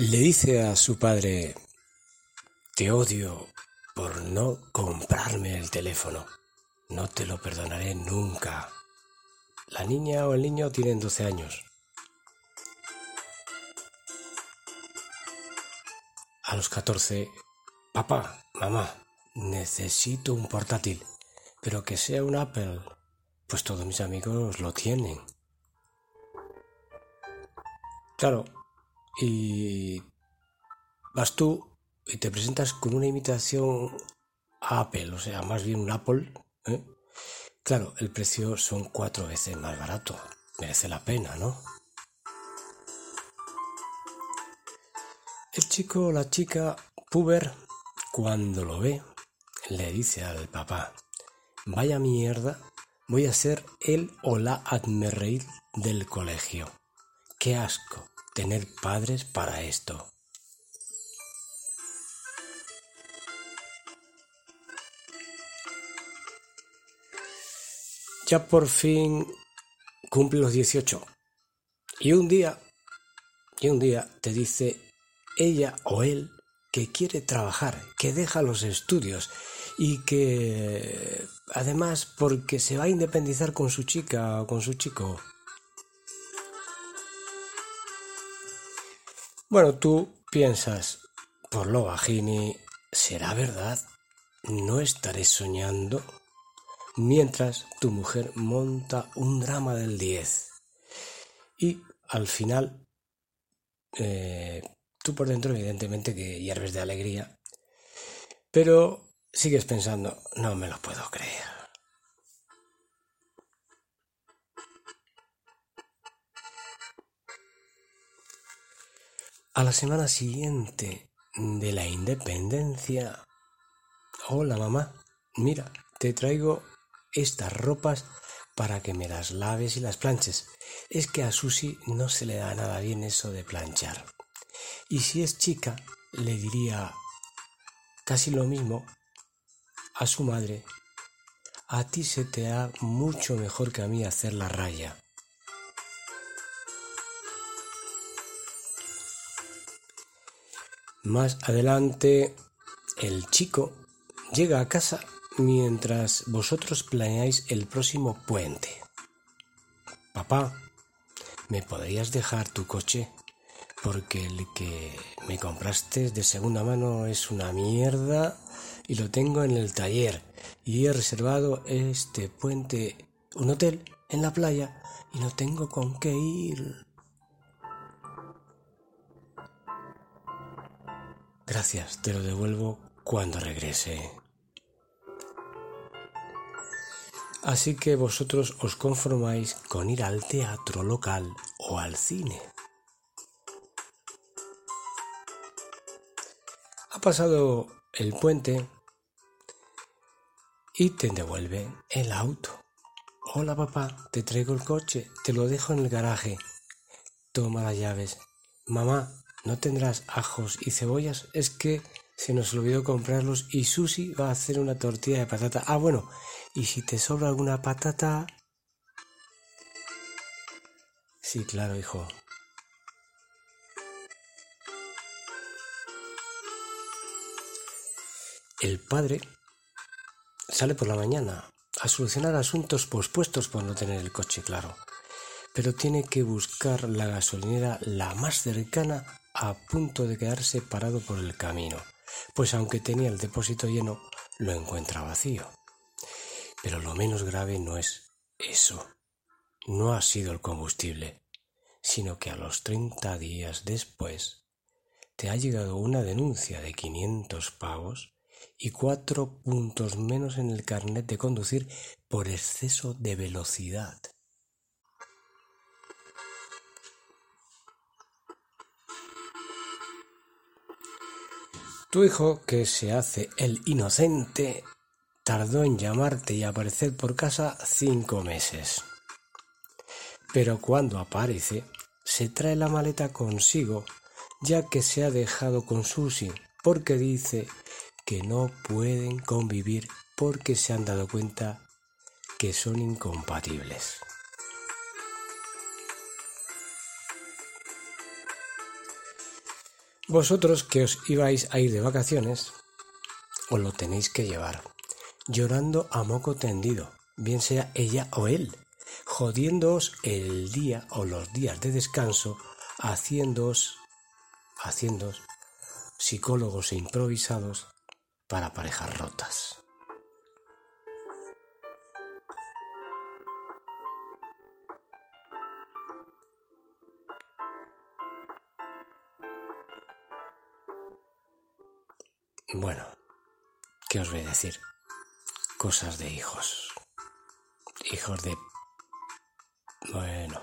Le dice a su padre, te odio por no comprarme el teléfono. No te lo perdonaré nunca. La niña o el niño tienen 12 años. A los 14, papá, mamá, necesito un portátil, pero que sea un Apple, pues todos mis amigos lo tienen. Claro, y vas tú y te presentas con una imitación a Apple, o sea, más bien un Apple. ¿eh? Claro, el precio son cuatro veces más barato. Merece la pena, ¿no? El chico o la chica puber, cuando lo ve, le dice al papá, vaya mierda, voy a ser el o la del colegio. Qué asco tener padres para esto. Ya por fin cumple los 18. Y un día, y un día te dice ella o él que quiere trabajar, que deja los estudios y que además porque se va a independizar con su chica o con su chico. Bueno, tú piensas, por lo bajini, ¿será verdad? ¿No estaré soñando? Mientras tu mujer monta un drama del 10. Y al final, eh, tú por dentro evidentemente que hierves de alegría, pero sigues pensando, no me lo puedo creer. A la semana siguiente de la independencia, hola mamá, mira, te traigo estas ropas para que me las laves y las planches. Es que a Susi no se le da nada bien eso de planchar. Y si es chica, le diría casi lo mismo a su madre. A ti se te da mucho mejor que a mí hacer la raya. Más adelante, el chico llega a casa mientras vosotros planeáis el próximo puente. Papá, ¿me podrías dejar tu coche? Porque el que me compraste de segunda mano es una mierda y lo tengo en el taller y he reservado este puente un hotel en la playa y no tengo con qué ir. Gracias, te lo devuelvo cuando regrese. Así que vosotros os conformáis con ir al teatro local o al cine. Ha pasado el puente y te devuelve el auto. Hola papá, te traigo el coche, te lo dejo en el garaje. Toma las llaves. Mamá, ¿No tendrás ajos y cebollas? Es que se nos olvidó comprarlos y Susi va a hacer una tortilla de patata. Ah, bueno, y si te sobra alguna patata... Sí, claro, hijo. El padre sale por la mañana a solucionar asuntos pospuestos por no tener el coche claro, pero tiene que buscar la gasolinera la más cercana a punto de quedarse parado por el camino, pues aunque tenía el depósito lleno, lo encuentra vacío. Pero lo menos grave no es eso. No ha sido el combustible, sino que a los treinta días después te ha llegado una denuncia de quinientos pavos y cuatro puntos menos en el carnet de conducir por exceso de velocidad. Tu hijo, que se hace el inocente, tardó en llamarte y aparecer por casa cinco meses. Pero cuando aparece, se trae la maleta consigo, ya que se ha dejado con Susi, porque dice que no pueden convivir porque se han dado cuenta que son incompatibles. Vosotros que os ibais a ir de vacaciones, os lo tenéis que llevar, llorando a moco tendido, bien sea ella o él, jodiéndoos el día o los días de descanso, haciéndoos, haciéndoos psicólogos e improvisados para parejas rotas. Bueno, ¿qué os voy a decir? Cosas de hijos. Hijos de... Bueno.